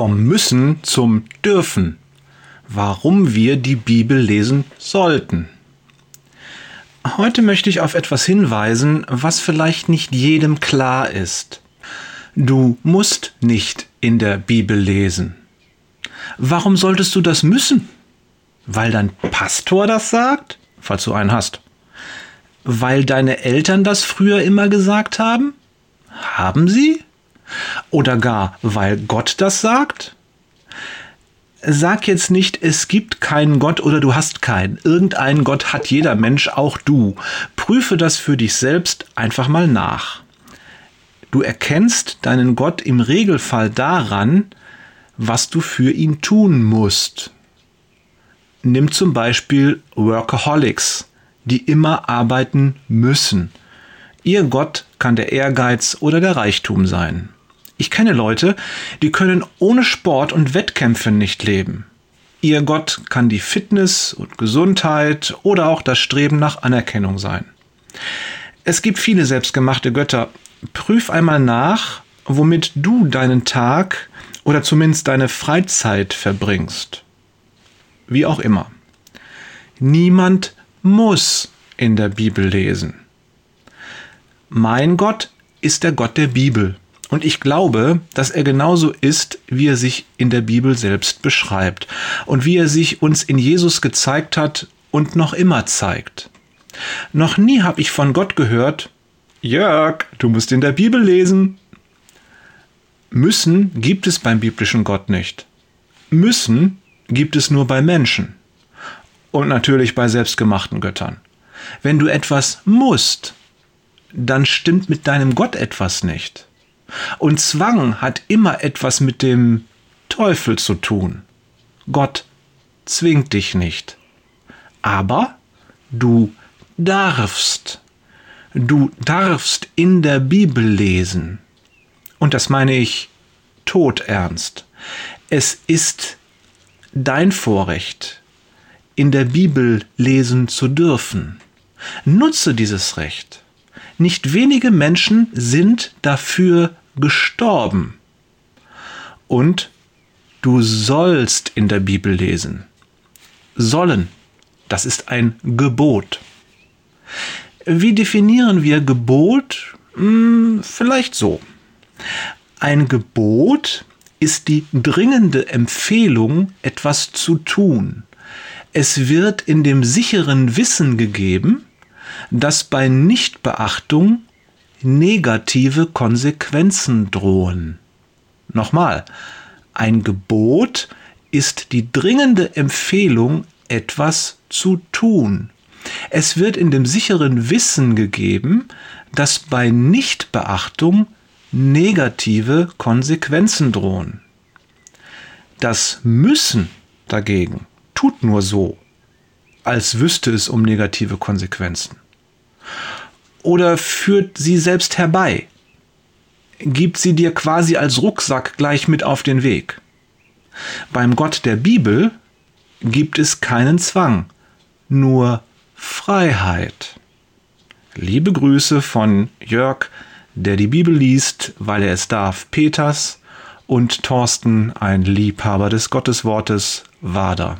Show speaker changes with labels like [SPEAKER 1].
[SPEAKER 1] Vom Müssen zum Dürfen. Warum wir die Bibel lesen sollten. Heute möchte ich auf etwas hinweisen, was vielleicht nicht jedem klar ist. Du musst nicht in der Bibel lesen. Warum solltest du das müssen? Weil dein Pastor das sagt, falls du einen hast. Weil deine Eltern das früher immer gesagt haben? Haben sie? Oder gar, weil Gott das sagt? Sag jetzt nicht, es gibt keinen Gott oder du hast keinen. Irgendeinen Gott hat jeder Mensch, auch du. Prüfe das für dich selbst einfach mal nach. Du erkennst deinen Gott im Regelfall daran, was du für ihn tun musst. Nimm zum Beispiel Workaholics, die immer arbeiten müssen. Ihr Gott kann der Ehrgeiz oder der Reichtum sein. Ich kenne Leute, die können ohne Sport und Wettkämpfe nicht leben. Ihr Gott kann die Fitness und Gesundheit oder auch das Streben nach Anerkennung sein. Es gibt viele selbstgemachte Götter. Prüf einmal nach, womit du deinen Tag oder zumindest deine Freizeit verbringst. Wie auch immer. Niemand muss in der Bibel lesen. Mein Gott ist der Gott der Bibel. Und ich glaube, dass er genauso ist, wie er sich in der Bibel selbst beschreibt und wie er sich uns in Jesus gezeigt hat und noch immer zeigt. Noch nie habe ich von Gott gehört, Jörg, du musst in der Bibel lesen. Müssen gibt es beim biblischen Gott nicht. Müssen gibt es nur bei Menschen. Und natürlich bei selbstgemachten Göttern. Wenn du etwas musst, dann stimmt mit deinem Gott etwas nicht. Und Zwang hat immer etwas mit dem Teufel zu tun. Gott zwingt dich nicht. Aber du darfst. Du darfst in der Bibel lesen. Und das meine ich todernst. Es ist dein Vorrecht, in der Bibel lesen zu dürfen. Nutze dieses Recht. Nicht wenige Menschen sind dafür gestorben. Und du sollst in der Bibel lesen. Sollen, das ist ein Gebot. Wie definieren wir Gebot? Hm, vielleicht so. Ein Gebot ist die dringende Empfehlung, etwas zu tun. Es wird in dem sicheren Wissen gegeben, dass bei Nichtbeachtung negative Konsequenzen drohen. Nochmal, ein Gebot ist die dringende Empfehlung, etwas zu tun. Es wird in dem sicheren Wissen gegeben, dass bei Nichtbeachtung negative Konsequenzen drohen. Das Müssen dagegen tut nur so, als wüsste es um negative Konsequenzen oder führt sie selbst herbei? Gibt sie dir quasi als Rucksack gleich mit auf den Weg? Beim Gott der Bibel gibt es keinen Zwang, nur Freiheit. Liebe Grüße von Jörg, der die Bibel liest, weil er es darf, Peters und Thorsten, ein Liebhaber des Gotteswortes, Wader.